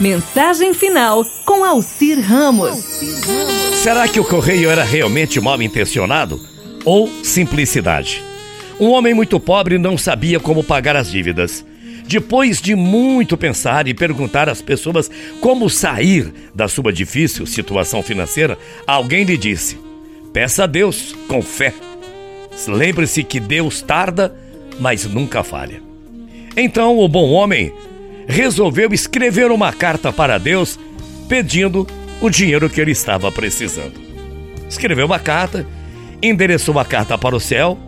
Mensagem final com Alcir Ramos. Será que o correio era realmente mal intencionado ou simplicidade? Um homem muito pobre não sabia como pagar as dívidas. Depois de muito pensar e perguntar às pessoas como sair da sua difícil situação financeira, alguém lhe disse: Peça a Deus com fé. Lembre-se que Deus tarda, mas nunca falha. Então o bom homem resolveu escrever uma carta para Deus pedindo o dinheiro que ele estava precisando. Escreveu uma carta, endereçou a carta para o céu,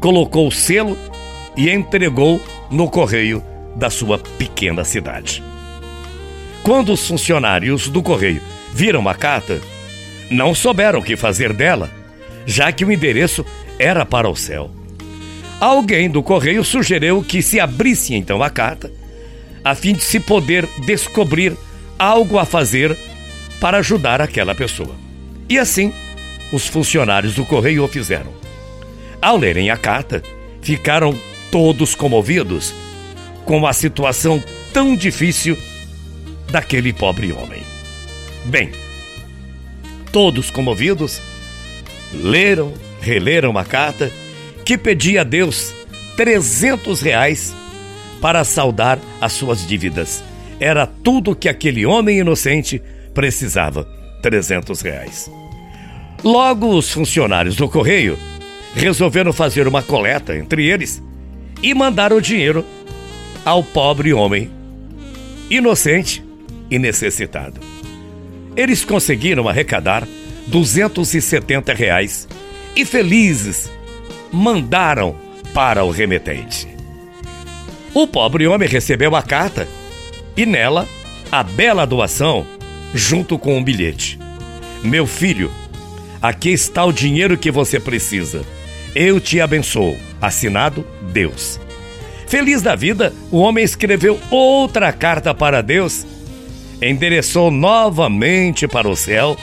colocou o selo e entregou no correio da sua pequena cidade. Quando os funcionários do correio viram a carta, não souberam o que fazer dela, já que o endereço era para o céu. Alguém do correio sugeriu que se abrisse então a carta a fim de se poder descobrir algo a fazer para ajudar aquela pessoa. E assim, os funcionários do correio o fizeram. Ao lerem a carta, ficaram todos comovidos com a situação tão difícil daquele pobre homem. Bem, todos comovidos, leram, releram a carta que pedia a Deus 300 reais para saldar as suas dívidas. Era tudo que aquele homem inocente precisava: 300 reais. Logo, os funcionários do correio resolveram fazer uma coleta entre eles e mandar o dinheiro ao pobre homem, inocente e necessitado. Eles conseguiram arrecadar 270 reais e felizes mandaram para o remetente. O pobre homem recebeu a carta e nela a bela doação junto com um bilhete. Meu filho, aqui está o dinheiro que você precisa. Eu te abençoo. Assinado Deus. Feliz da vida, o homem escreveu outra carta para Deus, endereçou novamente para o céu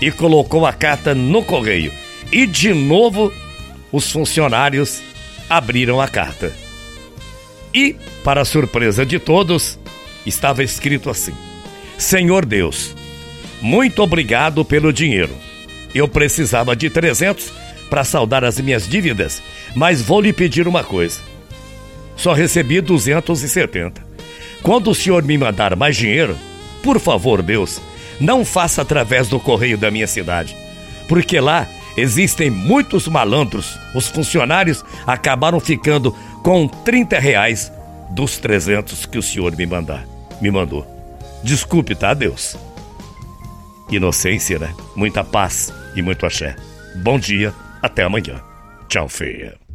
e colocou a carta no correio. E de novo, os funcionários abriram a carta. E, para surpresa de todos, estava escrito assim: Senhor Deus, muito obrigado pelo dinheiro. Eu precisava de 300 para saldar as minhas dívidas, mas vou lhe pedir uma coisa. Só recebi 270. Quando o senhor me mandar mais dinheiro, por favor, Deus, não faça através do correio da minha cidade, porque lá existem muitos malandros. Os funcionários acabaram ficando com 30 reais dos 300 que o senhor me mandar, me mandou. Desculpe, tá, Deus? Inocência, né? Muita paz e muito axé. Bom dia, até amanhã. Tchau, feia.